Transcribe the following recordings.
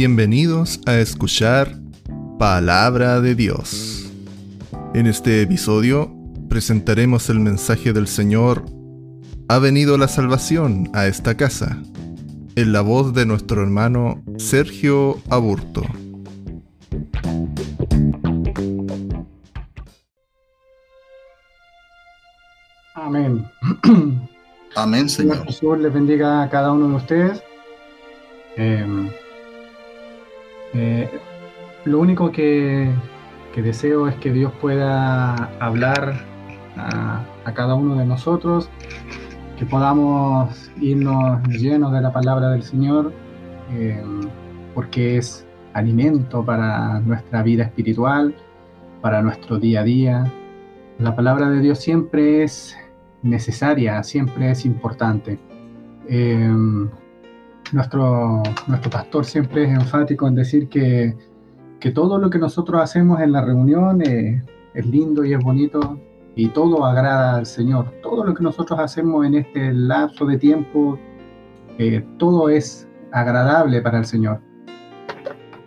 Bienvenidos a escuchar Palabra de Dios. En este episodio presentaremos el mensaje del Señor Ha venido la salvación a esta casa, en la voz de nuestro hermano Sergio Aburto. Amén. Amén, Señor Señor. Jesús les bendiga a cada uno de ustedes. Eh, eh, lo único que, que deseo es que Dios pueda hablar a, a cada uno de nosotros, que podamos irnos llenos de la palabra del Señor, eh, porque es alimento para nuestra vida espiritual, para nuestro día a día. La palabra de Dios siempre es necesaria, siempre es importante. Eh, nuestro, nuestro pastor siempre es enfático en decir que, que todo lo que nosotros hacemos en la reunión es lindo y es bonito y todo agrada al Señor. Todo lo que nosotros hacemos en este lapso de tiempo, eh, todo es agradable para el Señor.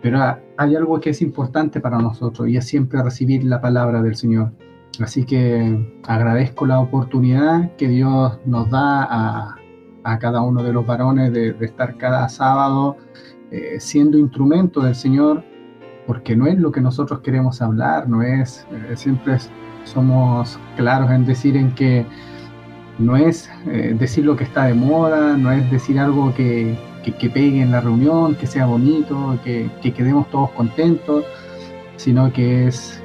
Pero hay algo que es importante para nosotros y es siempre recibir la palabra del Señor. Así que agradezco la oportunidad que Dios nos da a, a cada uno de los varones de, estar cada sábado eh, siendo instrumento del Señor, porque no es lo que nosotros queremos hablar, no es, eh, siempre somos claros en decir en que no es eh, decir lo que está de moda, no es decir algo que, que, que pegue en la reunión, que sea bonito, que, que quedemos todos contentos, sino que es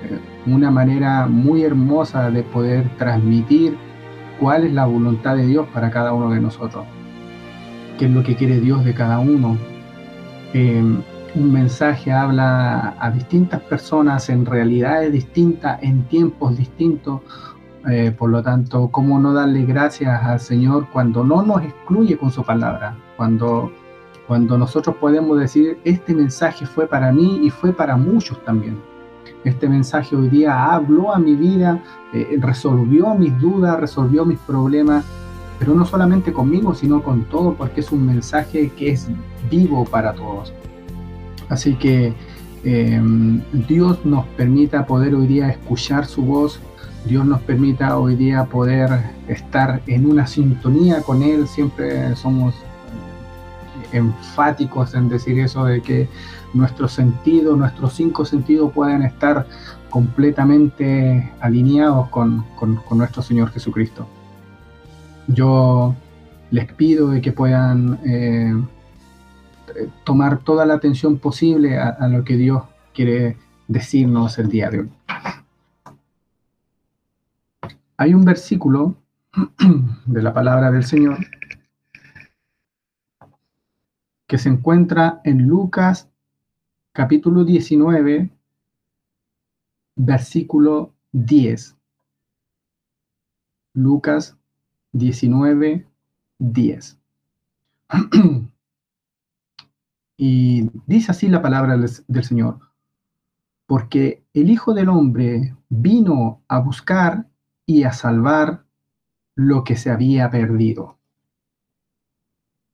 una manera muy hermosa de poder transmitir cuál es la voluntad de Dios para cada uno de nosotros, qué es lo que quiere Dios de cada uno. Eh, un mensaje habla a distintas personas en realidades distintas, en tiempos distintos. Eh, por lo tanto, ¿cómo no darle gracias al Señor cuando no nos excluye con su palabra? Cuando, cuando nosotros podemos decir, este mensaje fue para mí y fue para muchos también. Este mensaje hoy día habló a mi vida, eh, resolvió mis dudas, resolvió mis problemas, pero no solamente conmigo, sino con todo, porque es un mensaje que es vivo para todos. Así que eh, Dios nos permita poder hoy día escuchar su voz, Dios nos permita hoy día poder estar en una sintonía con Él, siempre somos enfáticos en decir eso de que nuestros sentidos, nuestros cinco sentidos pueden estar completamente alineados con, con, nuestro Señor Jesucristo. Yo les pido de que puedan eh, tomar toda la atención posible a, a lo que Dios quiere decirnos el día de hoy. Hay un versículo de la palabra del Señor que se encuentra en Lucas capítulo 19, versículo 10. Lucas 19, 10. y dice así la palabra del Señor, porque el Hijo del Hombre vino a buscar y a salvar lo que se había perdido.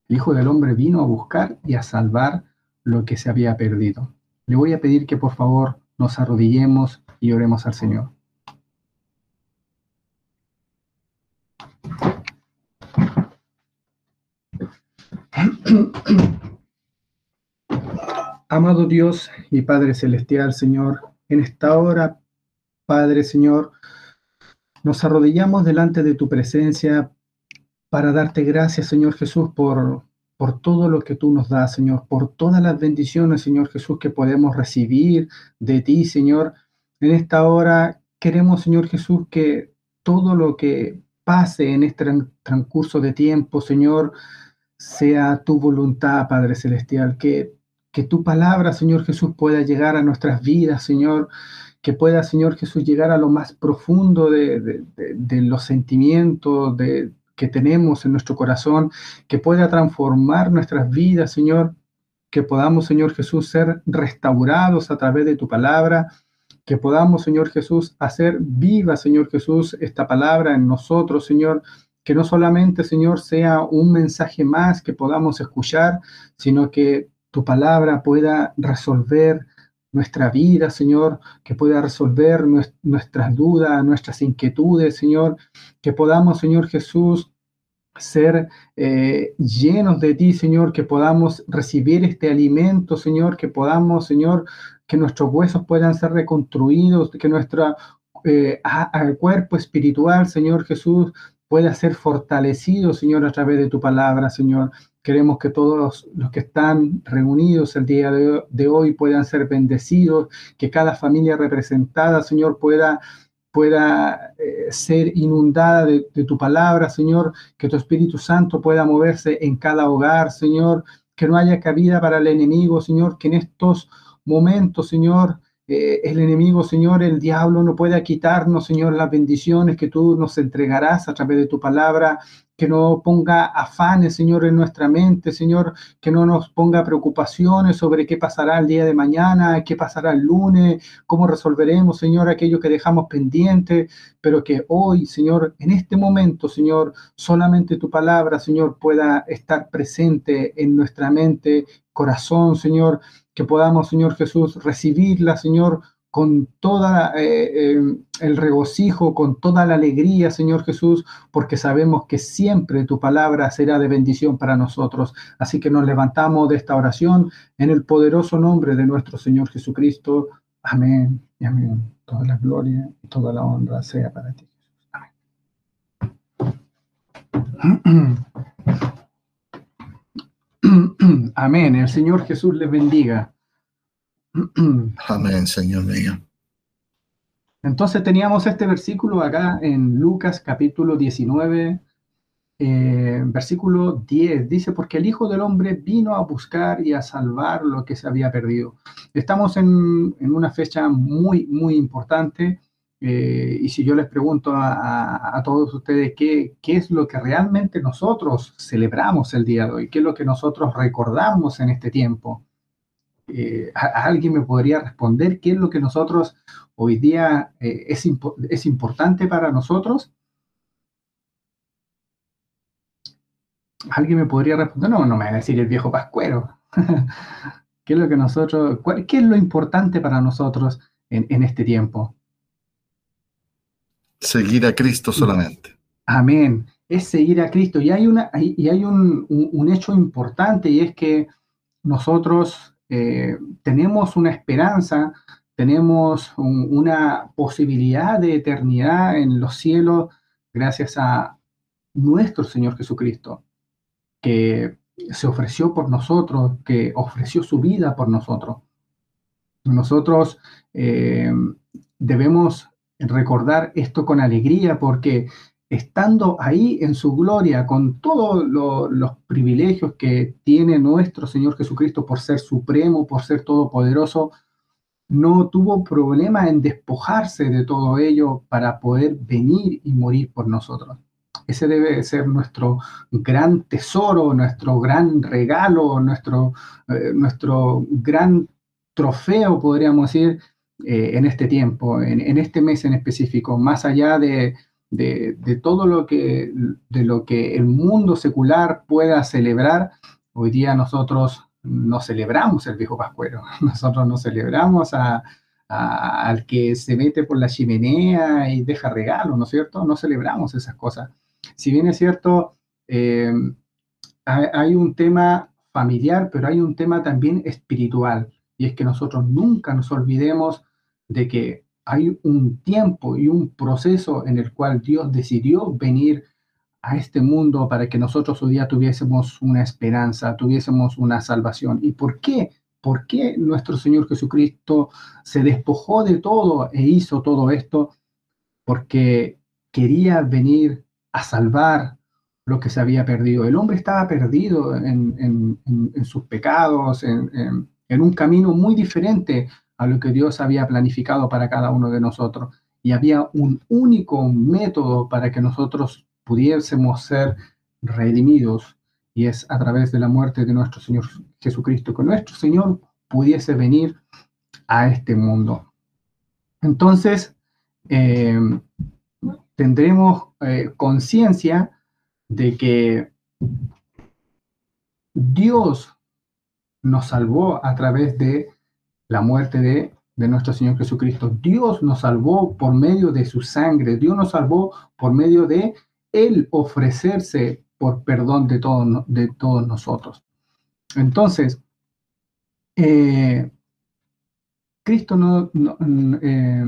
El Hijo del Hombre vino a buscar y a salvar lo que se había perdido. Le voy a pedir que por favor nos arrodillemos y oremos al Señor. Amado Dios y Padre Celestial, Señor, en esta hora, Padre Señor, nos arrodillamos delante de tu presencia para darte gracias, Señor Jesús, por, por todo lo que tú nos das, Señor, por todas las bendiciones, Señor Jesús, que podemos recibir de ti, Señor. En esta hora queremos, Señor Jesús, que todo lo que pase en este transcurso de tiempo, Señor, sea tu voluntad, Padre Celestial, que, que tu palabra, Señor Jesús, pueda llegar a nuestras vidas, Señor, que pueda, Señor Jesús, llegar a lo más profundo de, de, de, de los sentimientos, de, que tenemos en nuestro corazón, que pueda transformar nuestras vidas, Señor, que podamos, Señor Jesús, ser restaurados a través de tu palabra, que podamos, Señor Jesús, hacer viva, Señor Jesús, esta palabra en nosotros, Señor, que no solamente, Señor, sea un mensaje más que podamos escuchar, sino que tu palabra pueda resolver nuestra vida, Señor, que pueda resolver nuestras dudas, nuestras inquietudes, Señor, que podamos, Señor Jesús, ser eh, llenos de ti, Señor, que podamos recibir este alimento, Señor, que podamos, Señor, que nuestros huesos puedan ser reconstruidos, que nuestro eh, cuerpo espiritual, Señor Jesús, pueda ser fortalecido, Señor, a través de tu palabra, Señor. Queremos que todos los que están reunidos el día de, hoy puedan ser bendecidos, que cada familia representada, Señor, pueda pueda eh, ser inundada de, de, tu palabra, Señor, que tu Espíritu Santo pueda moverse en cada hogar, Señor, que no haya cabida para el enemigo, Señor, que en estos momentos, Señor, eh, el enemigo, Señor, el diablo no pueda quitarnos, Señor, las bendiciones que tú nos entregarás a través de tu palabra, que no ponga afanes, Señor, en nuestra mente, Señor, que no nos ponga preocupaciones sobre qué pasará el día de mañana, qué pasará el lunes, cómo resolveremos, Señor, aquello que dejamos pendiente, pero que hoy, Señor, en este momento, Señor, solamente tu palabra, Señor, pueda estar presente en nuestra mente, corazón, Señor, que podamos, Señor Jesús, recibirla, Señor, con toda eh, eh, el regocijo, con toda la alegría, Señor Jesús, porque sabemos que siempre tu palabra será de bendición para nosotros. Así que nos levantamos de esta oración en el poderoso nombre de nuestro Señor Jesucristo. Amén y amén. Toda la gloria y toda la honra sea para ti. Amén. Amén. El Señor Jesús les bendiga. Amén, Señor mío. Entonces teníamos este versículo acá en Lucas capítulo 19, eh, versículo 10. Dice, porque el Hijo del Hombre vino a buscar y a salvar lo que se había perdido. Estamos en, en una fecha muy, muy importante. Eh, y si yo les pregunto a, todos ustedes qué, qué, es lo que realmente nosotros celebramos el día de hoy, qué es lo que nosotros recordamos en este tiempo, eh, ¿alguien me podría responder qué es lo que nosotros hoy día eh, es, es importante para nosotros? ¿Alguien me podría responder? No, no me va a decir el viejo pascuero. ¿Qué es lo que nosotros, qué es lo importante para nosotros en, en este tiempo? Seguir a Cristo solamente. Amén. Es seguir a Cristo. Y hay, una, y hay un, hecho importante y es que nosotros eh, tenemos una esperanza, tenemos una posibilidad de eternidad en los cielos gracias a nuestro Señor Jesucristo, que se ofreció por nosotros, que ofreció su vida por nosotros. Nosotros eh, debemos recordar esto con alegría porque estando ahí en su gloria, con todos los privilegios que tiene nuestro Señor Jesucristo por ser supremo, por ser todopoderoso, no tuvo problema en despojarse de todo ello para poder venir y morir por nosotros. Ese debe ser nuestro gran tesoro, nuestro gran regalo, nuestro, eh, nuestro gran trofeo, podríamos decir, eh, en este tiempo, en, este mes en específico, más allá de, todo lo que, de lo que el mundo secular pueda celebrar, hoy día nosotros no celebramos el viejo pascuero, nosotros no celebramos al que se mete por la chimenea y deja regalo, ¿no es cierto? No celebramos esas cosas. Si bien es cierto, eh, hay un tema familiar, pero hay un tema también espiritual, y es que nosotros nunca nos olvidemos de que hay un tiempo y un proceso en el cual Dios decidió venir a este mundo para que nosotros hoy día tuviésemos una esperanza, tuviésemos una salvación. ¿Y por qué? ¿Por qué nuestro Señor Jesucristo se despojó de todo e hizo todo esto? Porque quería venir a salvar lo que se había perdido. El hombre estaba perdido en, sus pecados, en, en un camino muy diferente a lo que Dios había planificado para cada uno de nosotros. Y había un único método para que nosotros pudiésemos ser redimidos, y es a través de la muerte de nuestro Señor Jesucristo, que nuestro Señor pudiese venir a este mundo. Entonces, eh, tendremos eh, conciencia de que Dios nos salvó a través de la muerte de, de nuestro Señor Jesucristo. Dios nos salvó por medio de su sangre. Dios nos salvó por medio de Él ofrecerse por perdón de, todo, de todos nosotros. Entonces, eh, Cristo eh,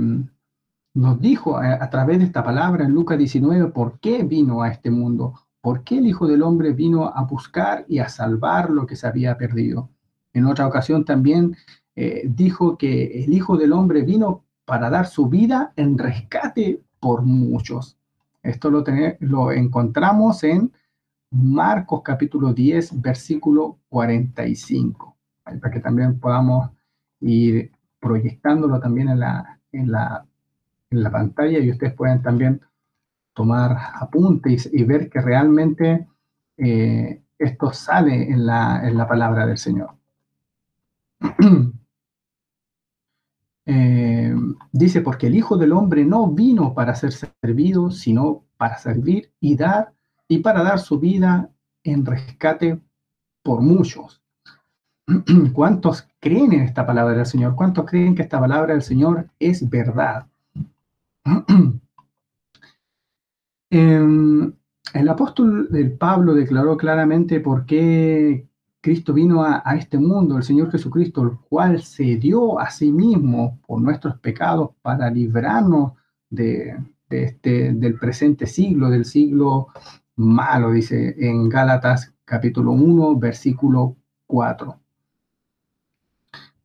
nos dijo a, través de esta palabra en Lucas 19 por qué vino a este mundo, por qué el Hijo del Hombre vino a buscar y a salvar lo que se había perdido. En otra ocasión también eh, dijo que el Hijo del Hombre vino para dar su vida en rescate por muchos. Esto lo, lo encontramos en Marcos capítulo 10, versículo 45, para que también podamos ir proyectándolo también en la, en la, en la pantalla y ustedes pueden también tomar apuntes y, ver que realmente eh, esto sale en la, en la palabra del Señor. Eh, dice, porque el Hijo del Hombre no vino para ser servido, sino para servir y dar, y para dar su vida en rescate por muchos. ¿Cuántos creen en esta palabra del Señor? ¿Cuántos creen que esta palabra del Señor es verdad? Em, el apóstol del Pablo declaró claramente por qué Cristo vino a, este mundo, el Señor Jesucristo, el cual se dio a sí mismo por nuestros pecados para librarnos de, este, del presente siglo, del siglo malo, dice en Gálatas capítulo 1, versículo 4.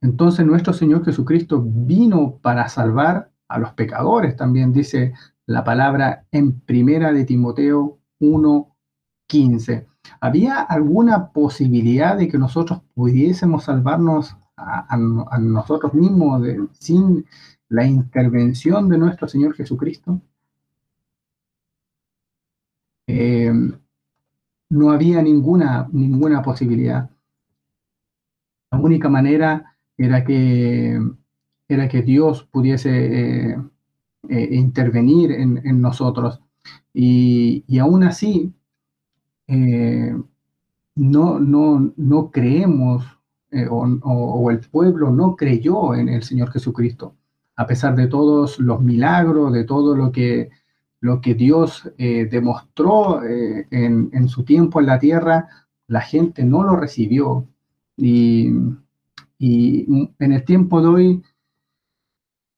Entonces nuestro Señor Jesucristo vino para salvar a los pecadores, también dice la palabra en primera de Timoteo 1:15. ¿Había alguna posibilidad de que nosotros pudiésemos salvarnos a, nosotros mismos sin la intervención de nuestro Señor Jesucristo? Eh, no había ninguna, ninguna posibilidad. La única manera era que, era que Dios pudiese eh, eh, intervenir en, nosotros. Y, aún así, eh, no, no, no creemos o, el pueblo no creyó en el Señor Jesucristo, a pesar de todos los milagros, de todo lo que, lo que Dios demostró en, en, su tiempo en la tierra, la gente no lo recibió. Y, y en el tiempo de hoy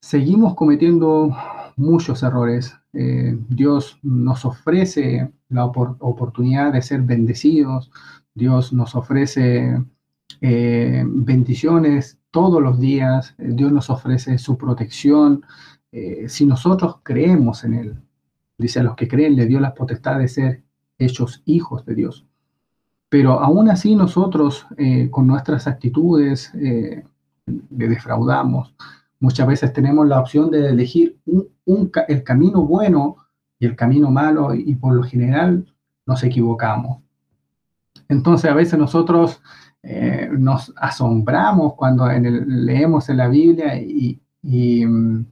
seguimos cometiendo muchos errores. Eh, Dios nos ofrece la oportunidad de ser bendecidos. Dios nos ofrece eh, bendiciones todos los días. Dios nos ofrece su protección. Eh, si nosotros creemos en Él, dice a los que creen, le dio la potestad de ser hechos hijos de Dios. Pero aún así nosotros con nuestras actitudes le defraudamos. Muchas veces tenemos la opción de elegir el camino bueno y el camino malo y, por lo general nos equivocamos. Entonces a veces nosotros eh, nos asombramos cuando leemos en la Biblia y, mm,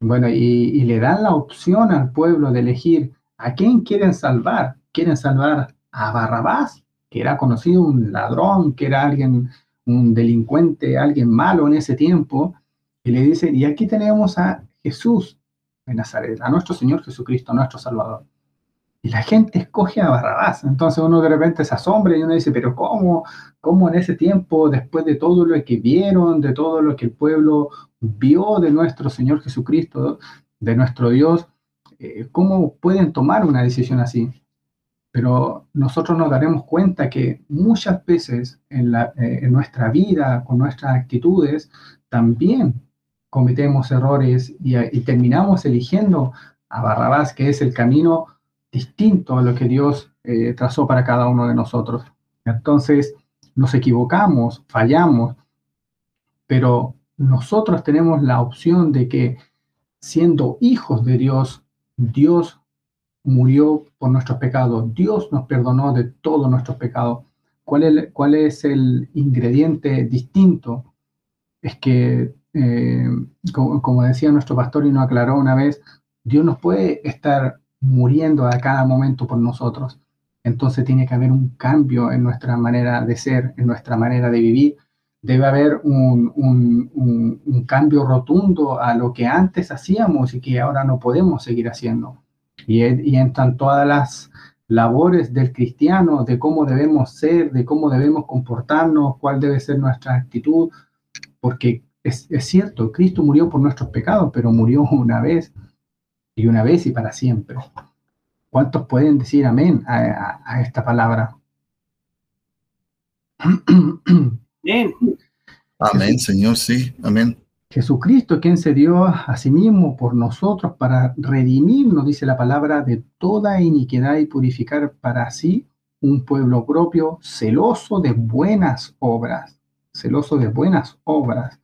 bueno, y, le dan la opción al pueblo de elegir a quién quieren salvar. ¿Quieren salvar a Barrabás que era conocido un ladrón, que era alguien, un delincuente, alguien malo en ese tiempo, y le dice, y aquí tenemos a Jesús de Nazaret, a nuestro Señor Jesucristo, nuestro Salvador. Y la gente escoge a Barrabás. Entonces uno de repente se asombra y uno dice, pero ¿cómo? ¿Cómo en ese tiempo, después de todo lo que vieron, de todo lo que el pueblo vio de nuestro Señor Jesucristo, de nuestro Dios, eh, cómo pueden tomar una decisión así? pero nosotros nos daremos cuenta que muchas veces en, eh, nuestra vida, con nuestras actitudes, también cometemos errores y, terminamos eligiendo a Barrabás, que es el camino distinto a lo que Dios eh, trazó para cada uno de nosotros. Entonces, nos equivocamos, fallamos, pero nosotros tenemos la opción de que siendo hijos de Dios, Dios murió por nuestros pecados. Dios nos perdonó de todos nuestros pecados. ¿Cuál es, cuál es el ingrediente distinto? Es que, eh, como, decía nuestro pastor y nos aclaró una vez, Dios nos puede estar muriendo a cada momento por nosotros. entonces tiene que haber un cambio en nuestra manera de ser, en nuestra manera de vivir. Debe haber un, cambio rotundo a lo que antes hacíamos y que ahora no podemos seguir haciendo. Y, y entran todas las labores del cristiano, de cómo debemos ser, de cómo debemos comportarnos, cuál debe ser nuestra actitud, porque es, es cierto, Cristo murió por nuestros pecados, pero murió una vez y una vez y para siempre. ¿Cuántos pueden decir amén a, esta palabra? Amén. Amén, Señor, sí, amén. Jesucristo, quien se dio a sí mismo por nosotros para redimirnos, dice la palabra, de toda iniquidad y purificar para sí un pueblo propio, celoso de buenas obras, celoso de buenas obras.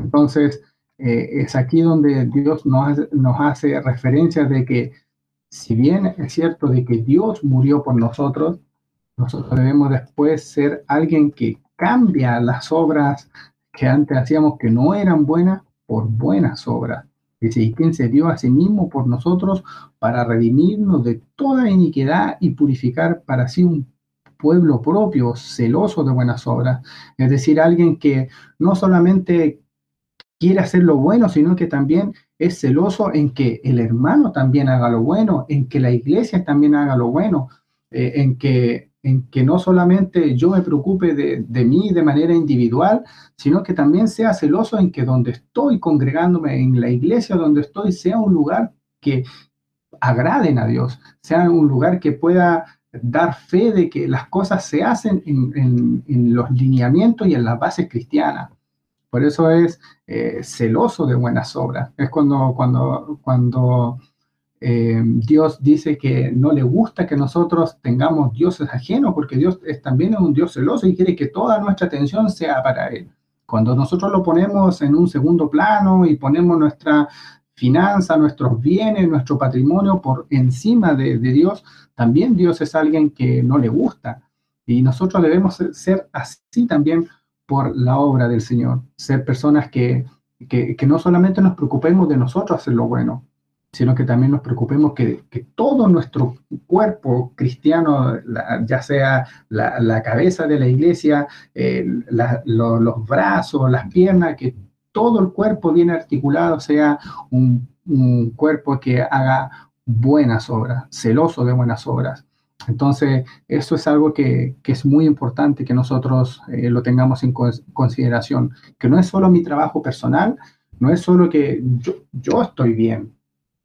Entonces, eh, es aquí donde Dios nos, nos hace referencia de que si bien es cierto de que Dios murió por nosotros, nosotros debemos después ser alguien que cambia las obras que antes hacíamos que no eran buenas por buenas obras. Dice, y quien se dio a sí mismo por nosotros para redimirnos de toda iniquidad y purificar para sí un pueblo propio, celoso de buenas obras. Es decir, alguien que no solamente quiere hacer lo bueno, sino que también es celoso en que el hermano también haga lo bueno, en que la iglesia también haga lo bueno, eh, en, que, en que no solamente yo me preocupe de, de, mí de manera individual, sino que también sea celoso en que donde estoy congregándome, en la iglesia donde estoy, sea un lugar que agraden a Dios, sea un lugar que pueda dar fe de que las cosas se hacen en, en, en los lineamientos y en las bases cristianas. Por eso es eh, celoso de buenas obras. Es cuando, cuando, cuando eh, Dios dice que no le gusta que nosotros tengamos dioses ajenos, porque Dios también es un Dios celoso y quiere que toda nuestra atención sea para Él. Cuando nosotros lo ponemos en un segundo plano y ponemos nuestra finanza, nuestros bienes, nuestro patrimonio por encima de, de Dios, también Dios es alguien que no le gusta. Y nosotros debemos ser así también por la obra del Señor, ser personas que, que, no solamente nos preocupemos de nosotros hacer lo bueno, sino que también nos preocupemos que, que todo nuestro cuerpo cristiano, ya sea la, cabeza de la iglesia, los brazos, las piernas, que todo el cuerpo bien articulado sea un, un cuerpo que haga buenas obras, celoso de buenas obras. Entonces, eso es algo que, es muy importante que nosotros eh, lo tengamos en consideración, que no es solo mi trabajo personal, no es solo que yo, estoy bien,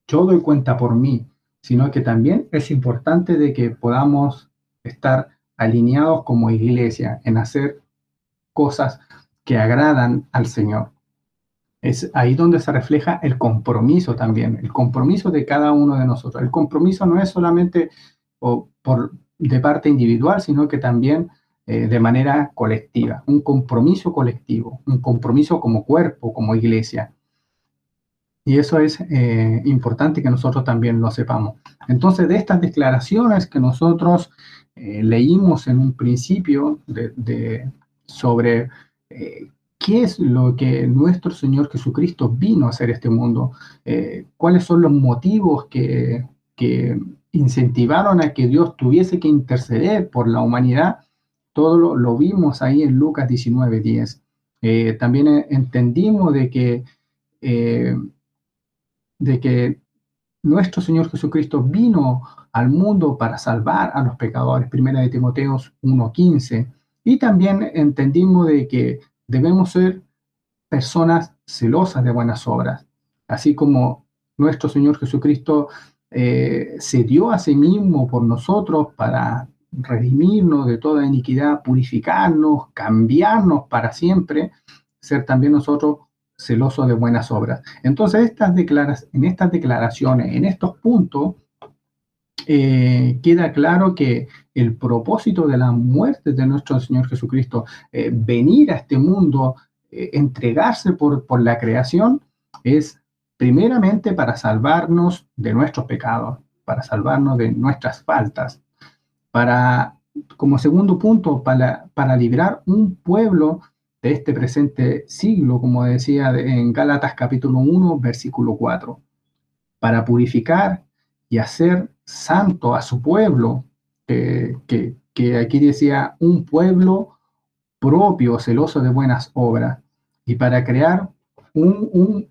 yo doy cuenta por mí, sino que también es importante de que podamos estar alineados como iglesia en hacer cosas que agradan al Señor. Es ahí donde se refleja el compromiso también, el compromiso de cada uno de nosotros. El compromiso no es solamente o por, de parte individual, sino que también eh, de manera colectiva, un compromiso colectivo, un compromiso como cuerpo, como iglesia. Y eso es eh, importante que nosotros también lo sepamos. Entonces, de estas declaraciones que nosotros eh, leímos en un principio de, sobre qué es lo que nuestro Señor Jesucristo vino a hacer este mundo, cuáles son los motivos que, que incentivaron a que Dios tuviese que interceder por la humanidad, todo lo, vimos ahí en Lucas 19:10. Eh, también entendimos de que, eh, de que nuestro Señor Jesucristo vino al mundo para salvar a los pecadores, primera de Timoteos 1:15. Y también entendimos de que debemos ser personas celosas de buenas obras, así como nuestro Señor Jesucristo eh, se dio a sí mismo por nosotros para redimirnos de toda iniquidad, purificarnos, cambiarnos para siempre, ser también nosotros celosos de buenas obras. Entonces, estas en estas declaraciones, en estos puntos, eh, queda claro que el propósito de la muerte de nuestro Señor Jesucristo, eh, venir a este mundo, entregarse por, por la creación, es primeramente para salvarnos de nuestros pecados, para salvarnos de nuestras faltas, para, como segundo punto, para, para librar un pueblo de este presente siglo, como decía en Gálatas capítulo 1, versículo 4, para purificar y hacer santo a su pueblo que, que aquí decía un pueblo propio, celoso de buenas obras, y para crear un,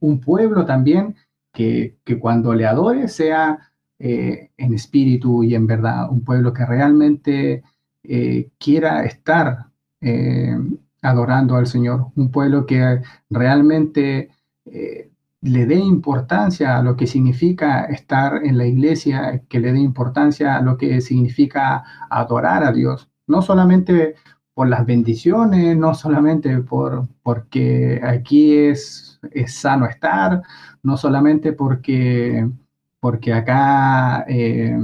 un, pueblo también que, que, cuando le adore sea eh, en espíritu y en verdad, un pueblo que realmente eh, quiera estar eh, adorando al Señor, un pueblo que realmente le dé importancia a lo que significa estar en la iglesia, que le dé importancia a lo que significa adorar a Dios, no solamente por las bendiciones, no solamente por, porque aquí es, es sano estar, no solamente porque, porque acá eh,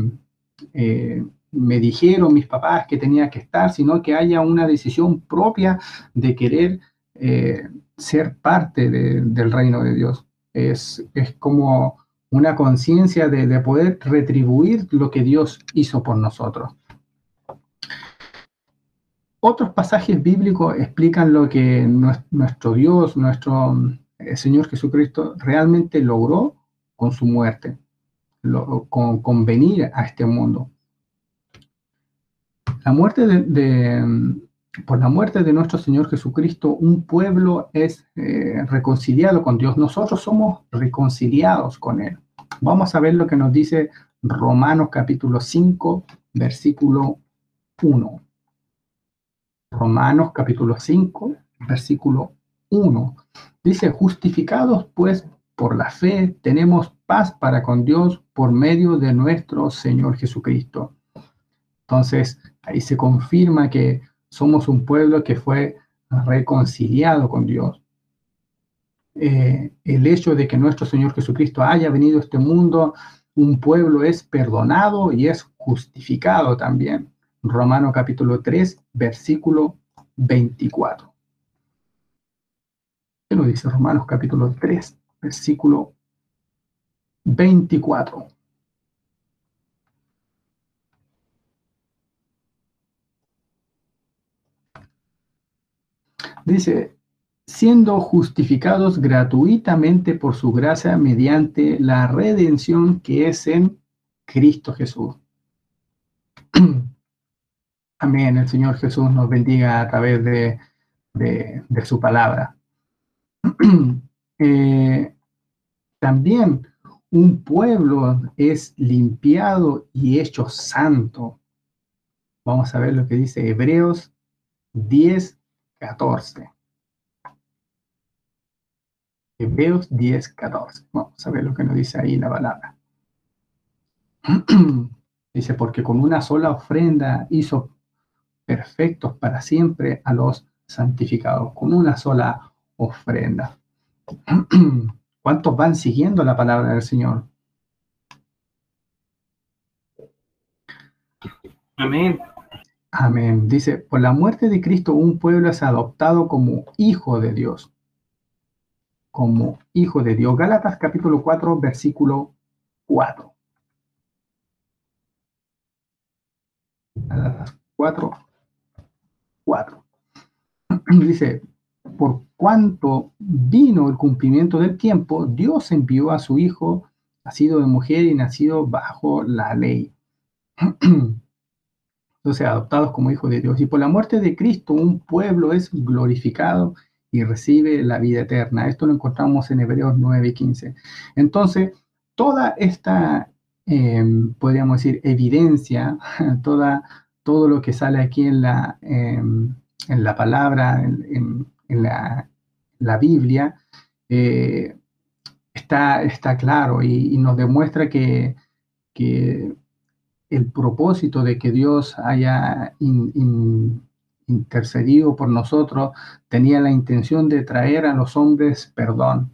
eh, me dijeron mis papás que tenía que estar, sino que haya una decisión propia de querer eh, ser parte del reino de Dios. Es, es como una conciencia de, de poder retribuir lo que Dios hizo por nosotros. Otros pasajes bíblicos explican lo que nuestro Dios, nuestro eh, Señor Jesucristo realmente logró con su muerte, con, venir a este mundo. La muerte de, por la muerte de nuestro Señor Jesucristo, un pueblo es eh, reconciliado con Dios. Nosotros somos reconciliados con Él. Vamos a ver lo que nos dice Romanos capítulo 5, versículo 1. Romanos capítulo 5, versículo 1. Dice, justificados pues por la fe, tenemos paz para con Dios por medio de nuestro Señor Jesucristo. Entonces, ahí se confirma que somos un pueblo que fue reconciliado con Dios. Eh, el hecho de que nuestro Señor Jesucristo haya venido a este mundo, un pueblo es perdonado y es justificado también. Romano capítulo 3, versículo 24. ¿Qué lo dice Romanos capítulo 3, versículo 24? Dice, siendo justificados gratuitamente por su gracia mediante la redención que es en Cristo Jesús. Amén. El Señor Jesús nos bendiga a través de, su palabra. Eh, también un pueblo es limpiado y hecho santo. Vamos a ver lo que dice Hebreos 10, 14. Hebreos 10, 14. Vamos a ver lo que nos dice ahí la palabra. dice, porque con una sola ofrenda hizo perfectos para siempre a los santificados, con una sola ofrenda. ¿Cuántos van siguiendo la palabra del Señor? Amén. Amén. Dice, por la muerte de Cristo un pueblo es adoptado como hijo de Dios. Como hijo de Dios. Gálatas capítulo 4, versículo 4. Gálatas 4, 4. Dice, por cuanto vino el cumplimiento del tiempo, Dios envió a su Hijo, nacido de mujer y nacido bajo la ley. Entonces, adoptados como hijos de Dios. Y por la muerte de Cristo, un pueblo es glorificado y recibe la vida eterna. Esto lo encontramos en Hebreos 9 y 15. Entonces, toda esta, em, podríamos decir, evidencia, toda todo lo que sale aquí en la, em, en la palabra, en, la, Biblia, eh, está, está claro y, nos demuestra que, el propósito de que Dios haya intercedido por nosotros tenía la intención de traer a los hombres perdón.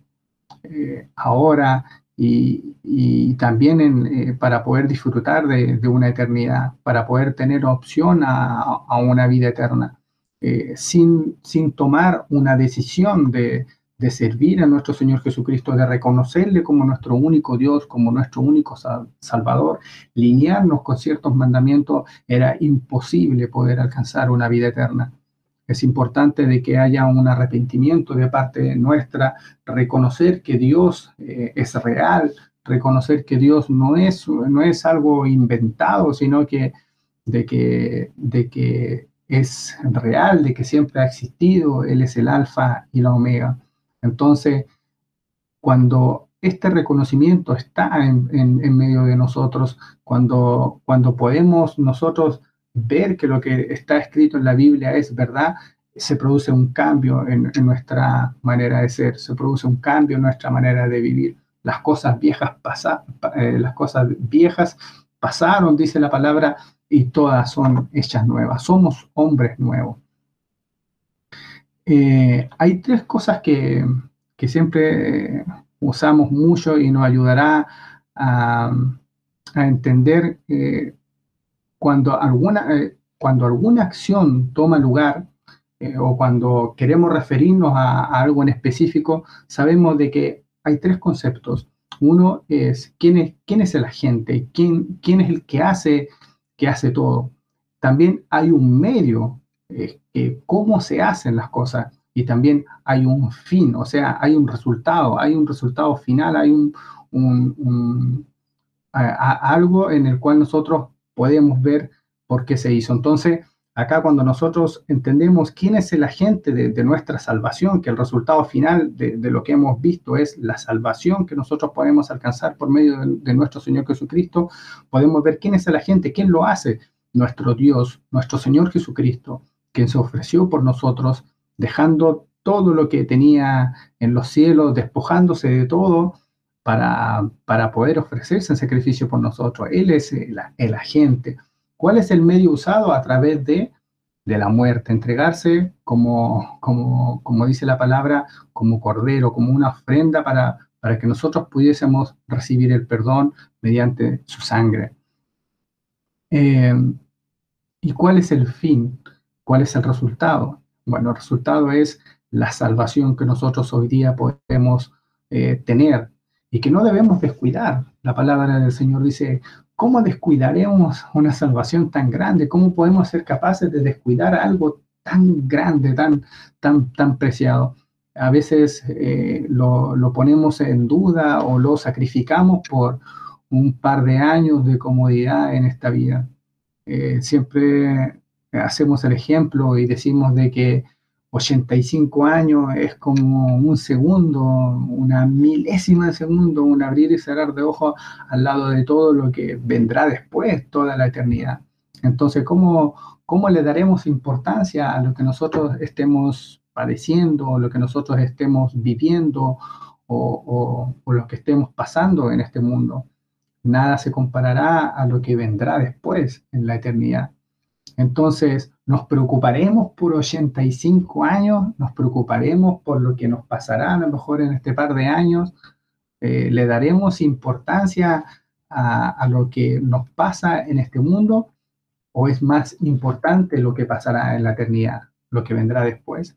Eh, ahora y, también eh, para poder disfrutar de, una eternidad, para poder tener opción a, una vida eterna, eh, sin, sin tomar una decisión de, de, servir a nuestro Señor Jesucristo, de reconocerle como nuestro único Dios, como nuestro único Salvador, linearnos con ciertos mandamientos, era imposible poder alcanzar una vida eterna. Es importante de que haya un arrepentimiento de parte nuestra, reconocer que Dios eh, es real, reconocer que Dios no es, no es algo inventado, sino que de, que de que es real, de que siempre ha existido, Él es el alfa y la omega. Entonces, cuando este reconocimiento está en, medio de nosotros, cuando, cuando podemos nosotros ver que lo que está escrito en la Biblia es verdad, se produce un cambio en, nuestra manera de ser, se produce un cambio en nuestra manera de vivir. Las cosas viejas pasan, eh, las cosas viejas pasaron, dice la palabra, y todas son hechas nuevas. Somos hombres nuevos. Eh, hay tres cosas que, siempre usamos mucho y nos ayudará a, entender eh, cuando, alguna, cuando alguna acción toma lugar eh, o cuando queremos referirnos a, algo en específico, sabemos de que hay tres conceptos. Uno es quién es, quién es el agente, quién, quién es el que hace, que hace todo. También hay un medio, eh, cómo se hacen las cosas. Y también hay un fin, o sea, hay un resultado, hay un resultado final, hay un, algo en el cual nosotros podemos ver por qué se hizo. Entonces, Acá cuando nosotros entendemos quién es el agente de, nuestra salvación, que el resultado final de, lo que hemos visto es la salvación que nosotros podemos alcanzar por medio de, nuestro Señor Jesucristo, podemos ver quién es el agente, quién lo hace, nuestro Dios, nuestro Señor Jesucristo, quien se ofreció por nosotros, dejando todo lo que tenía en los cielos, despojándose de todo para, para poder ofrecerse en sacrificio por nosotros. Él es el agente. ¿Cuál es el medio usado? A través de, de la muerte, entregarse como, como, como, dice la palabra, como cordero, como una ofrenda para, para que nosotros pudiésemos recibir el perdón mediante su sangre. Eh, ¿Y cuál es el fin? ¿Cuál es el resultado? Bueno, el resultado es la salvación que nosotros hoy día podemos eh, tener y que no debemos descuidar. La palabra del Señor dice, ¿Cómo descuidaremos una salvación tan grande? ¿Cómo podemos ser capaces de descuidar algo tan grande, tan, tan, tan preciado? A veces eh, lo, ponemos en duda o lo sacrificamos por un par de años de comodidad en esta vida. Eh, siempre hacemos el ejemplo y decimos de que 85 años es como un segundo, una milésima de segundo, un abrir y cerrar de ojos al lado de todo lo que vendrá después, toda la eternidad. Entonces, ¿cómo, cómo le daremos importancia a lo que nosotros estemos padeciendo, lo que nosotros estemos viviendo, o, o lo que estemos pasando en este mundo? Nada se comparará a lo que vendrá después en la eternidad. Entonces, nos preocuparemos por 85 años, nos preocuparemos por lo que nos pasará a lo mejor en este par de años, eh, le daremos importancia a, lo que nos pasa en este mundo o es más importante lo que pasará en la eternidad, lo que vendrá después.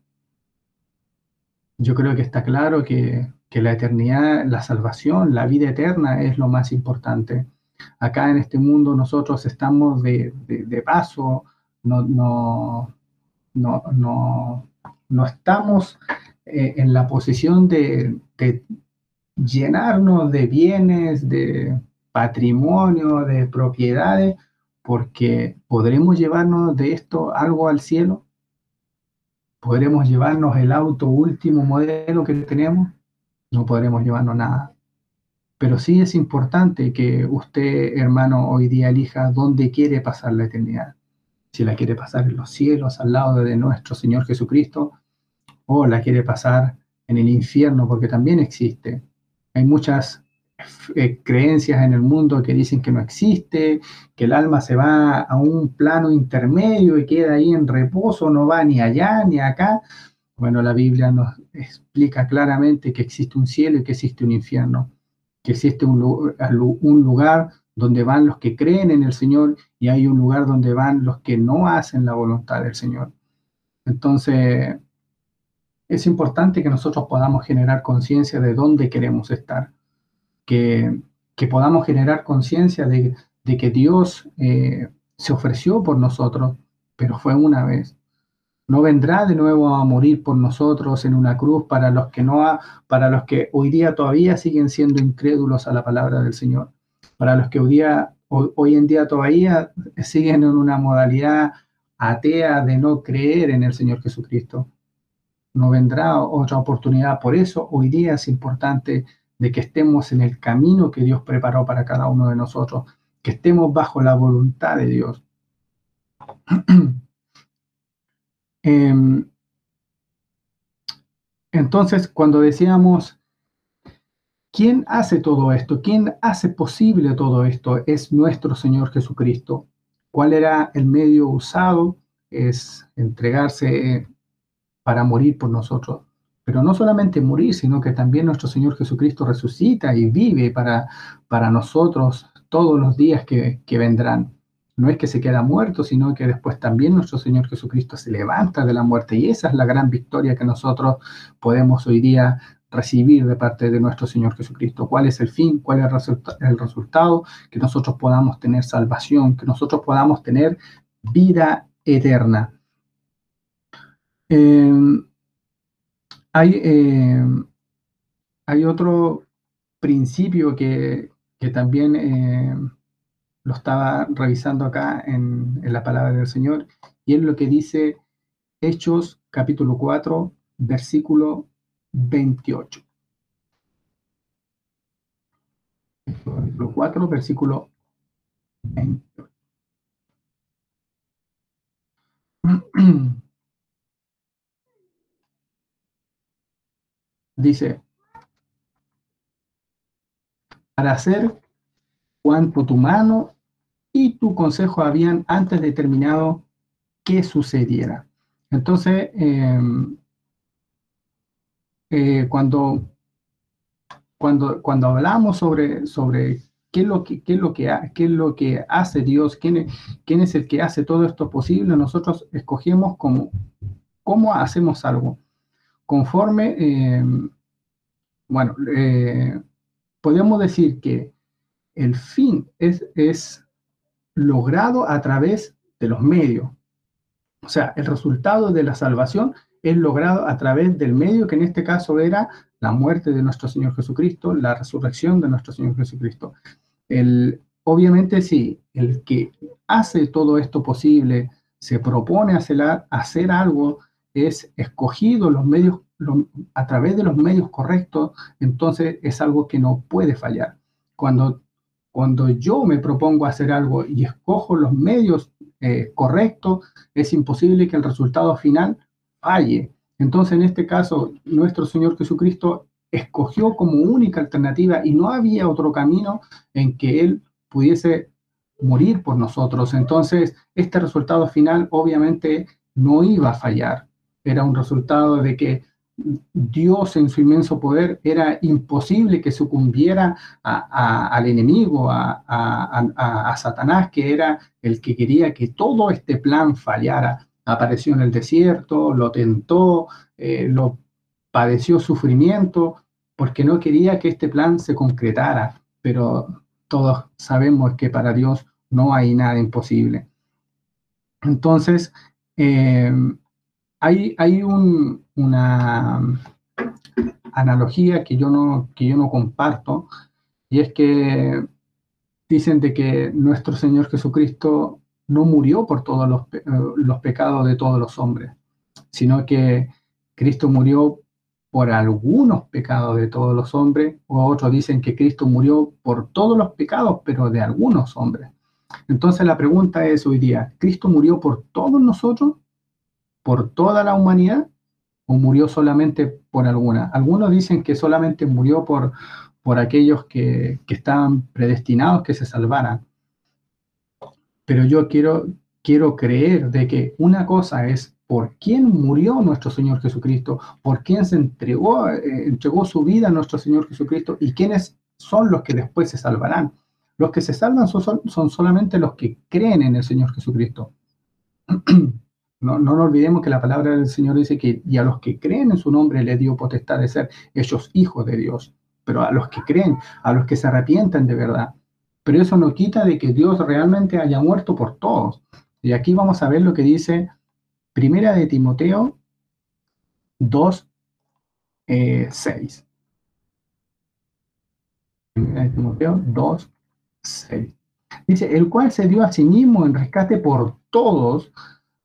Yo creo que está claro que, la eternidad, la salvación, la vida eterna es lo más importante. Acá en este mundo nosotros estamos de, de paso, no, no, no, no, estamos eh, en la posición de, llenarnos de bienes, de patrimonio, de propiedades, porque podremos llevarnos de esto algo al cielo. ¿Podremos llevarnos el auto último modelo que tenemos? No podremos llevarnos nada. Pero sí es importante que usted, hermano, hoy día elija dónde quiere pasar la eternidad si la quiere pasar en los cielos al lado de nuestro Señor Jesucristo, o la quiere pasar en el infierno, porque también existe. Hay muchas eh, creencias en el mundo que dicen que no existe, que el alma se va a un plano intermedio y queda ahí en reposo, no va ni allá ni acá. Bueno, la Biblia nos explica claramente que existe un cielo y que existe un infierno, que existe un, un lugar donde van los que creen en el Señor y hay un lugar donde van los que no hacen la voluntad del Señor. Entonces, es importante que nosotros podamos generar conciencia de dónde queremos estar, que, podamos generar conciencia de, que Dios eh, se ofreció por nosotros, pero fue una vez. No vendrá de nuevo a morir por nosotros en una cruz para los que no para los que hoy día todavía siguen siendo incrédulos a la palabra del Señor, para los que hoy día hoy en día todavía siguen en una modalidad atea de no creer en el Señor Jesucristo. No vendrá otra oportunidad. Por eso hoy día es importante de que estemos en el camino que Dios preparó para cada uno de nosotros, que estemos bajo la voluntad de Dios. Em, entonces, cuando decíamos, ¿quién hace todo esto? ¿Quién hace posible todo esto? Es nuestro Señor Jesucristo. ¿Cuál era el medio usado? Es entregarse para morir por nosotros. Pero no solamente morir, sino que también nuestro Señor Jesucristo resucita y vive para, para nosotros todos los días que, que vendrán no es que se queda muerto, sino que después también nuestro Señor Jesucristo se levanta de la muerte. Y esa es la gran victoria que nosotros podemos hoy día recibir de parte de nuestro Señor Jesucristo. ¿Cuál es el fin? ¿Cuál es el resultado? Que nosotros podamos tener salvación, que nosotros podamos tener vida eterna. Em, hay, em, hay, otro principio que, que también em, lo estaba revisando acá en, la palabra del Señor, y es lo que dice Hechos capítulo 4, versículo 28. Capítulo 4, versículo 28. Dice, para hacer cuanto tu mano y tu consejo habían antes determinado que sucediera. Entonces, em, eh, cuando, cuando, cuando hablamos sobre, sobre qué es lo que, qué es lo que, qué es lo que hace Dios, quién, quién es el que hace todo esto posible, nosotros escogemos como, cómo hacemos algo. Conforme, em, bueno, eh, podemos decir que el fin es, es logrado a través de los medios. O sea, el resultado de la salvación es logrado a través del medio que en este caso era la muerte de nuestro Señor Jesucristo, la resurrección de nuestro Señor Jesucristo. El, obviamente sí, el que hace todo esto posible, se propone hacer, hacer algo, es escogido los medios, a través de los medios correctos, entonces es algo que no puede fallar. Cuando cuando yo me propongo hacer algo y escojo los medios eh, correctos, es imposible que el resultado final falle. Entonces, en este caso, nuestro Señor Jesucristo escogió como única alternativa y no había otro camino en que Él pudiese morir por nosotros. Entonces, este resultado final obviamente no iba a fallar. Era un resultado de que Dios en su inmenso poder era imposible que sucumbiera al enemigo, a, Satanás, que era el que quería que todo este plan fallara. Apareció en el desierto, lo tentó, eh, lo padeció sufrimiento, porque no quería que este plan se concretara. Pero todos sabemos que para Dios no hay nada imposible. Entonces, eh, hay, una analogía que yo, no, comparto, y es que dicen de que nuestro Señor Jesucristo no murió por todos los, los pecados de todos los hombres, sino que Cristo murió por algunos pecados de todos los hombres, o otros dicen que Cristo murió por todos los pecados, pero de algunos hombres. Entonces la pregunta es hoy día, ¿Cristo murió por todos nosotros por toda la humanidad o murió solamente por alguna? Algunos dicen que solamente murió por, por aquellos que, que estaban predestinados que se salvaran. Pero yo quiero, quiero creer de que una cosa es por quién murió nuestro Señor Jesucristo, por quién se entregó, eh, entregó su vida a nuestro Señor Jesucristo y quiénes son los que después se salvarán. Los que se salvan son, son solamente los que creen en el Señor Jesucristo. No, no olvidemos que la palabra del Señor dice que y a los que creen en su nombre le dio potestad de ser ellos hijos de Dios, pero a los que creen, a los que se arrepienten de verdad. Pero eso no quita de que Dios realmente haya muerto por todos. Y aquí vamos a ver lo que dice Primera de Timoteo 2, 6. Primera de Timoteo 2, 6. Dice, el cual se dio a sí mismo en rescate por todos,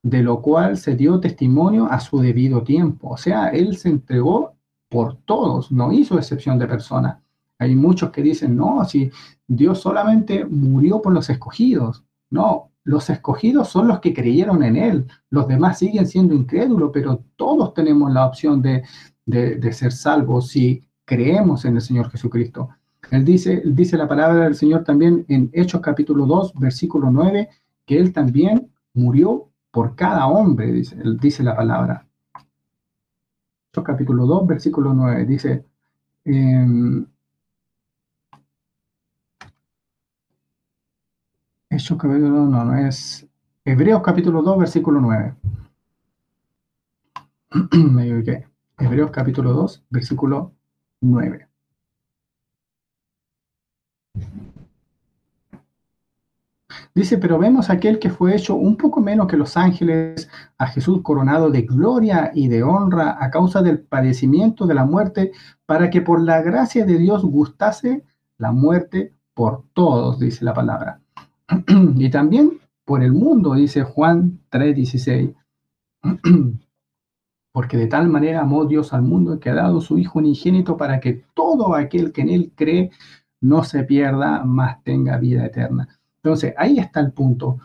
de lo cual se dio testimonio a su debido tiempo. O sea, él se entregó por todos, no hizo excepción de persona. Hay muchos que dicen, no, si Dios solamente murió por los escogidos. No, los escogidos son los que creyeron en Él. Los demás siguen siendo incrédulos, pero todos tenemos la opción de, de, ser salvos si creemos en el Señor Jesucristo. Él dice, dice la palabra del Señor también en Hechos capítulo 2, versículo 9, que Él también murió por cada hombre, dice, dice la palabra. Capítulo 2, versículo 9, dice, eh, Hechos capítulo no, no es Hebreos capítulo 2, versículo 9. Me. Hebreos capítulo 2, versículo 9. Dice, pero vemos aquel que fue hecho un poco menos que los ángeles, a Jesús coronado de gloria y de honra a causa del padecimiento de la muerte, para que por la gracia de Dios gustase la muerte por todos, dice la palabra. y también por el mundo, dice Juan 3:16. Porque de tal manera amó Dios al mundo que ha dado su Hijo unigénito para que todo aquel que en Él cree no se pierda, más tenga vida eterna. Entonces, ahí está el punto,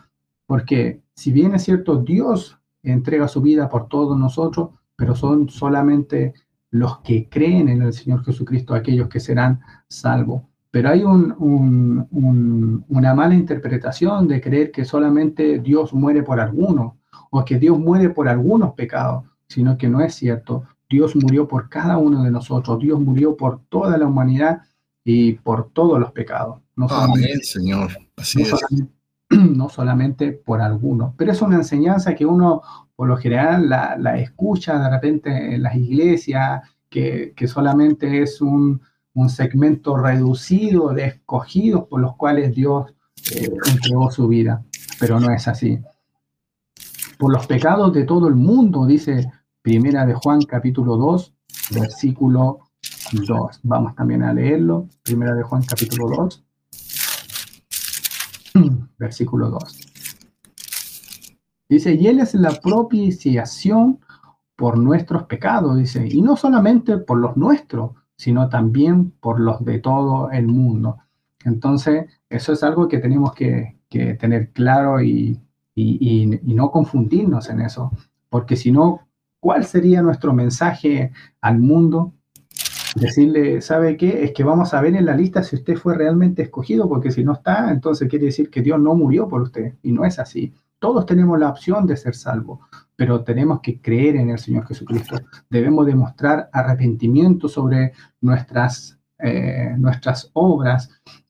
porque si bien es cierto, Dios entrega su vida por todos nosotros, pero son solamente los que creen en el Señor Jesucristo aquellos que serán salvos. Pero hay una mala interpretación de creer que solamente Dios muere por algunos o que Dios muere por algunos pecados, sino que no es cierto. Dios murió por cada uno de nosotros, Dios murió por toda la humanidad y por todos los pecados. No Amén, Señor. Así no, Solamente, no solamente por algunos. Pero es una enseñanza que uno, por lo general, la, escucha de repente en las iglesias, que, solamente es un, segmento reducido de escogidos por los cuales Dios eh, entregó su vida. Pero no es así. Por los pecados de todo el mundo, dice Primera de Juan capítulo 2, versículo 2. Vamos también a leerlo. Primera de Juan capítulo 2, versículo 2. Dice, y Él es la propiciación por nuestros pecados, dice, y no solamente por los nuestros, sino también por los de todo el mundo. Entonces, eso es algo que tenemos que, tener claro y, y, no confundirnos en eso, porque si no, ¿cuál sería nuestro mensaje al mundo? Decirle, ¿sabe qué? Es que vamos a ver en la lista si usted fue realmente escogido, porque si no está, entonces quiere decir que Dios no murió por usted. Y no es así. Todos tenemos la opción de ser salvos, pero tenemos que creer en el Señor Jesucristo. Debemos demostrar arrepentimiento sobre nuestras, eh, nuestras obras.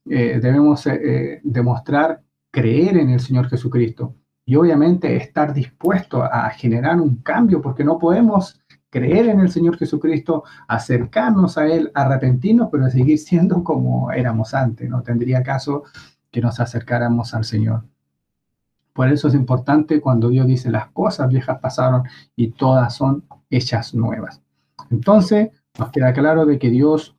Eh, debemos eh, demostrar creer en el Señor Jesucristo. Y obviamente estar dispuesto a generar un cambio, porque no podemos creer en el Señor Jesucristo, acercarnos a Él, arrepentirnos, pero seguir siendo como éramos antes. No tendría caso que nos acercáramos al Señor. Por eso es importante cuando Dios dice las cosas viejas pasaron y todas son hechas nuevas. Entonces, nos queda claro de que Dios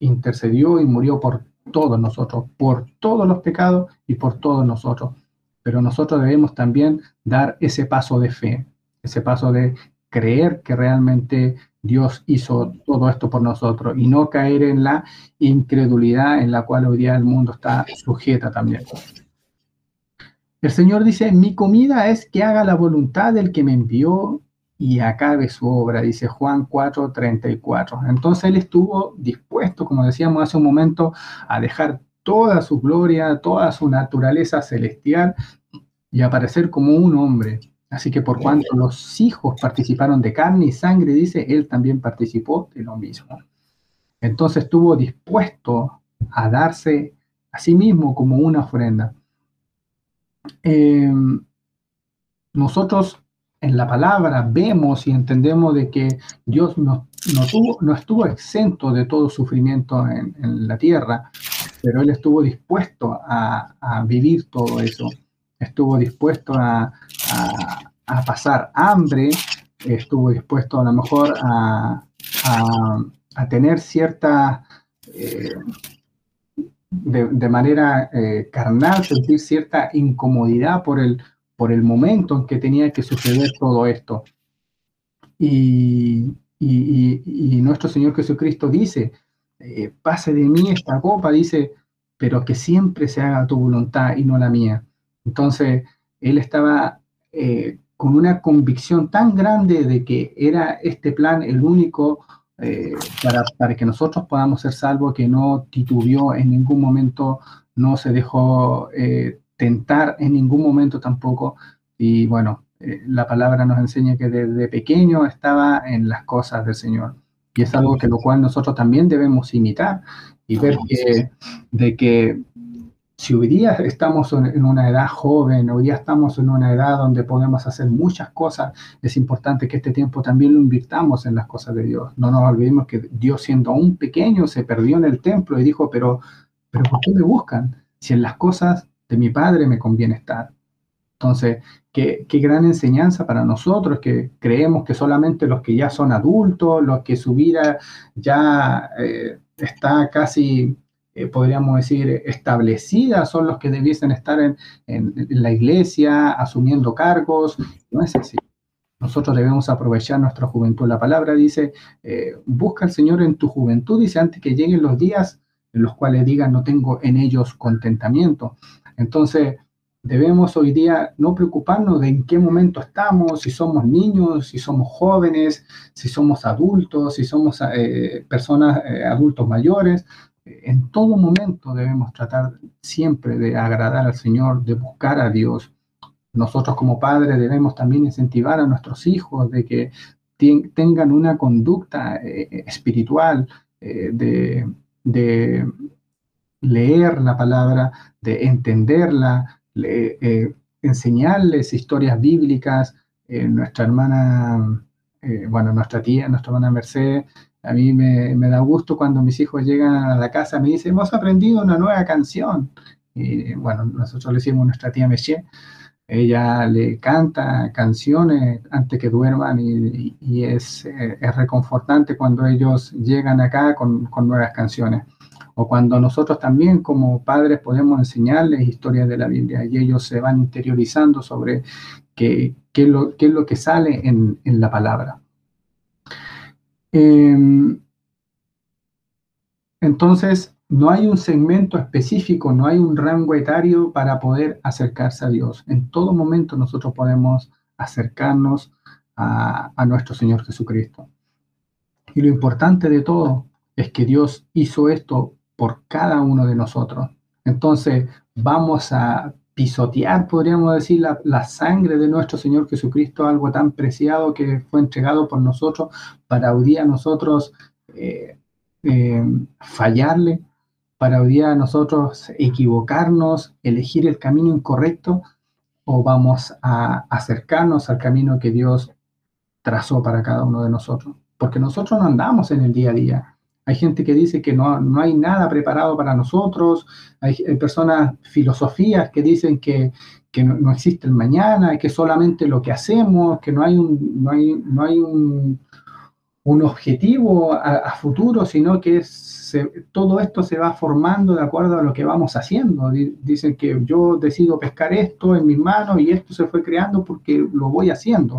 intercedió y murió por todos nosotros, por todos los pecados y por todos nosotros. Pero nosotros debemos también dar ese paso de fe, ese paso de creer que realmente Dios hizo todo esto por nosotros y no caer en la incredulidad en la cual hoy día el mundo está sujeta también. El Señor dice, mi comida es que haga la voluntad del que me envió y acabe su obra, dice Juan 4:34. Entonces él estuvo dispuesto, como decíamos hace un momento, a dejar toda su gloria, toda su naturaleza celestial y aparecer como un hombre Así que por cuanto los hijos participaron de carne y sangre, dice, él también participó de lo mismo. Entonces estuvo dispuesto a darse a sí mismo como una ofrenda. Em, nosotros en la palabra vemos y entendemos de que Dios no, no, estuvo exento de todo sufrimiento en, la tierra, pero Él estuvo dispuesto a, a vivir todo eso estuvo dispuesto a, a pasar hambre, estuvo dispuesto a lo mejor a, a, tener cierta, eh, de, manera eh, carnal, sentir cierta incomodidad por el, por el momento en que tenía que suceder todo esto. Y, y, nuestro Señor Jesucristo dice, eh, pase de mí esta copa, dice, pero que siempre se haga tu voluntad y no la mía. Entonces, él estaba con una convicción tan grande de que era este plan el único eh, para, para, que nosotros podamos ser salvos, que no titubeó en ningún momento, no se dejó eh, tentar en ningún momento tampoco. Y bueno, eh, la palabra nos enseña que desde pequeño estaba en las cosas del Señor. Y es algo que lo cual nosotros también debemos imitar y ver que, de que si hoy día estamos en una edad joven, hoy día estamos en una edad donde podemos hacer muchas cosas, es importante que este tiempo también lo invirtamos en las cosas de Dios. No nos olvidemos que Dios siendo aún pequeño se perdió en el templo y dijo, pero, pero ¿por qué me buscan? Si en las cosas de mi Padre me conviene estar. Entonces, qué, gran enseñanza para nosotros que creemos que solamente los que ya son adultos, los que su vida ya eh, está casi eh, podríamos decir, establecidas son los que debiesen estar en, la iglesia, asumiendo cargos. No es así. Nosotros debemos aprovechar nuestra juventud. La palabra dice, eh, busca al Señor en tu juventud, dice, antes que lleguen los días en los cuales digan, no tengo en ellos contentamiento. Entonces, debemos hoy día no preocuparnos de en qué momento estamos, si somos niños, si somos jóvenes, si somos adultos, si somos eh, personas adultos mayores en todo momento debemos tratar siempre de agradar al Señor, de buscar a Dios. Nosotros como padres debemos también incentivar a nuestros hijos de que tengan una conducta eh, espiritual, eh, de, leer la palabra, de entenderla, eh, enseñarles historias bíblicas. nuestra hermana, bueno, nuestra tía, nuestra hermana Mercedes, a mí me, da gusto cuando mis hijos llegan a la casa, me dicen, hemos aprendido una nueva canción. Y bueno, nosotros le hicimos nuestra tía Meché. Ella le canta canciones antes que duerman y, es, eh, es, reconfortante cuando ellos llegan acá con, con, nuevas canciones. O cuando nosotros también como padres podemos enseñarles historias de la Biblia y ellos se van interiorizando sobre qué, qué, lo, qué es lo que sale en, en la palabra. Em, entonces, no hay un segmento específico, no hay un rango etario para poder acercarse a Dios. En todo momento nosotros podemos acercarnos a, a nuestro Señor Jesucristo. Y lo importante de todo es que Dios hizo esto por cada uno de nosotros. Entonces, vamos a pisotear, podríamos decir, la, sangre de nuestro Señor Jesucristo, algo tan preciado que fue entregado por nosotros para hoy día nosotros eh, eh, fallarle, para hoy día nosotros equivocarnos, elegir el camino incorrecto, o vamos a acercarnos al camino que Dios trazó para cada uno de nosotros. Porque nosotros no andamos en el día a día. Hay gente que dice que no, no hay nada preparado para nosotros. Hay, personas, filosofías que dicen que, que no, existe el mañana, que solamente lo que hacemos, que no hay un, no hay, no hay un, un objetivo a, futuro, sino que todo esto se va formando de acuerdo a lo que vamos haciendo. Dicen que yo decido pescar esto en mis manos y esto se fue creando porque lo voy haciendo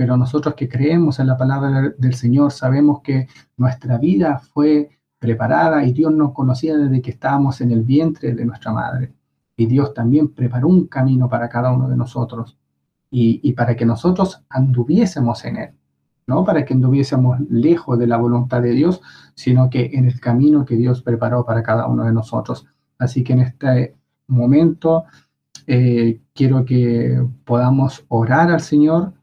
pero nosotros que creemos en la palabra del Señor sabemos que nuestra vida fue preparada y Dios nos conocía desde que estábamos en el vientre de nuestra madre. Y Dios también preparó un camino para cada uno de nosotros y, para que nosotros anduviésemos en él, no para que anduviésemos lejos de la voluntad de Dios, sino que en el camino que Dios preparó para cada uno de nosotros. Así que en este momento eh, quiero que podamos orar al Señor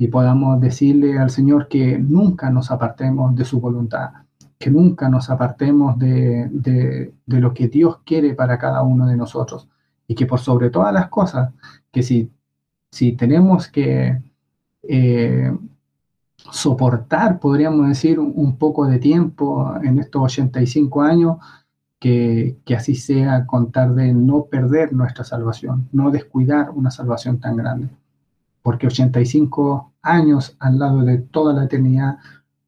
y podamos decirle al Señor que nunca nos apartemos de su voluntad, que nunca nos apartemos de, de, lo que Dios quiere para cada uno de nosotros y que por sobre todas las cosas, que si, si tenemos que eh, soportar, podríamos decir, un, poco de tiempo en estos 85 años, que, que, así sea con tal de no perder nuestra salvación, no descuidar una salvación tan grande. Porque 85 años al lado de toda la eternidad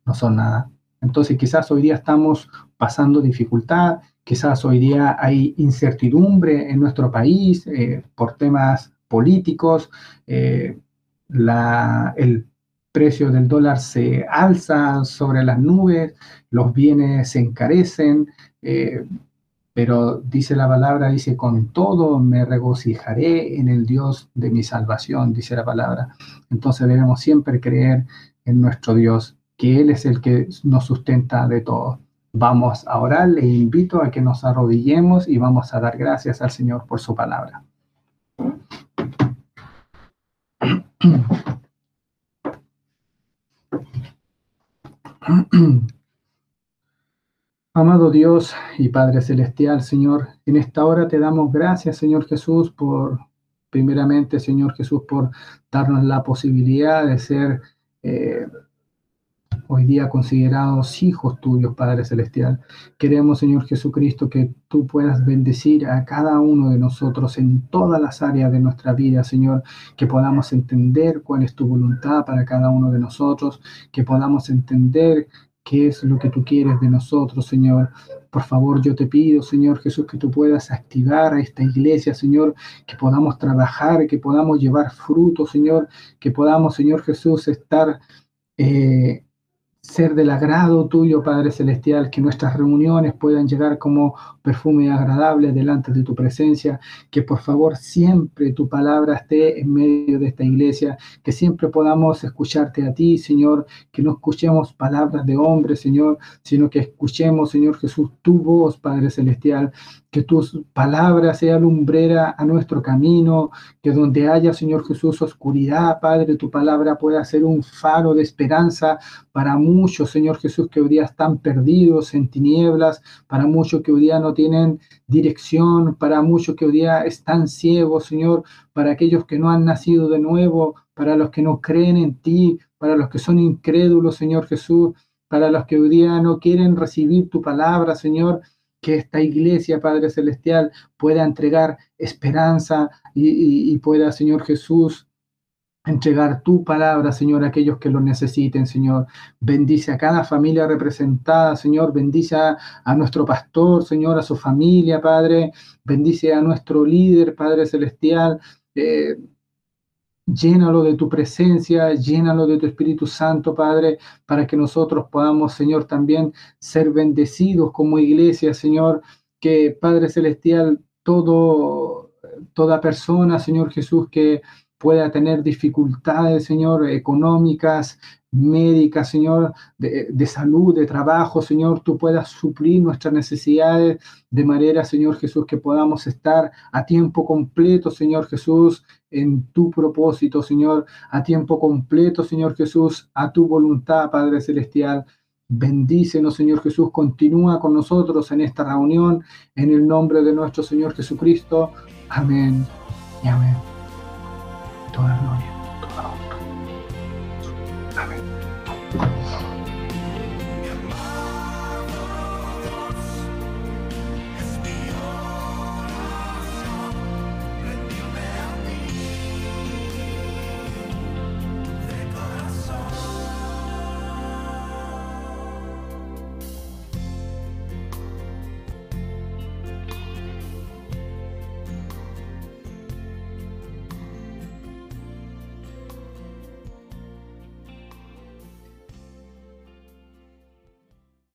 no son nada. Entonces quizás hoy día estamos pasando dificultad, quizás hoy día hay incertidumbre en nuestro país eh, por temas políticos, eh, el precio del dólar se alza sobre las nubes, los bienes se encarecen, eh, pero dice la palabra, dice, con todo me regocijaré en el Dios de mi salvación, dice la palabra. Entonces debemos siempre creer en nuestro Dios, que Él es el que nos sustenta de todo. Vamos a orar, le invito a que nos arrodillemos y vamos a dar gracias al Señor por su palabra. Amado Dios y Padre Celestial, Señor, en esta hora te damos gracias, Señor Jesús, por, primeramente, Señor Jesús, por darnos la posibilidad de ser eh, hoy día considerados hijos tuyos, Padre Celestial. Queremos, Señor Jesucristo, que tú puedas bendecir a cada uno de nosotros en todas las áreas de nuestra vida, Señor, que podamos entender cuál es tu voluntad para cada uno de nosotros, que podamos entender qué es lo que tú quieres de nosotros, Señor. Por favor, yo te pido, Señor Jesús, que tú puedas activar a esta iglesia, Señor, que podamos trabajar, que podamos llevar fruto, Señor, que podamos, Señor Jesús, estar eh, ser del agrado tuyo, Padre Celestial, que nuestras reuniones puedan llegar como perfume agradable delante de tu presencia, que por favor siempre tu palabra esté en medio de esta iglesia, que siempre podamos escucharte a ti, Señor, que no escuchemos palabras de hombre, Señor, sino que escuchemos, Señor Jesús, tu voz, Padre Celestial, que tus palabras sea lumbrera a nuestro camino, que donde haya, Señor Jesús, oscuridad, Padre, tu palabra pueda ser un faro de esperanza para muchos, Señor Jesús, que hoy día están perdidos en tinieblas, para muchos que hoy día no tienen dirección, para muchos que hoy día están ciegos, Señor, para aquellos que no han nacido de nuevo, para los que no creen en ti, para los que son incrédulos, Señor Jesús, para los que hoy día no quieren recibir tu palabra, Señor, que esta iglesia, Padre Celestial, pueda entregar esperanza y, pueda, Señor Jesús, entregar tu palabra, Señor, a aquellos que lo necesiten, Señor. Bendice a cada familia representada, Señor. Bendice a, nuestro pastor, Señor, a su familia, Padre. Bendice a nuestro líder, Padre Celestial. Eh, Llénalo de tu presencia, llénalo de tu Espíritu Santo, Padre, para que nosotros podamos, Señor, también ser bendecidos como iglesia, Señor, que Padre Celestial, todo, toda persona, Señor Jesús, que pueda tener dificultades, Señor, económicas, médicas, Señor, de, de, salud, de trabajo, Señor, tú puedas suplir nuestras necesidades de manera, Señor Jesús, que podamos estar a tiempo completo, Señor Jesús, en tu propósito, Señor, a tiempo completo, Señor Jesús, a tu voluntad, Padre Celestial. Bendícenos, Señor Jesús, continúa con nosotros en esta reunión, en el nombre de nuestro Señor Jesucristo. Amén y amén. Toda gloria, 好。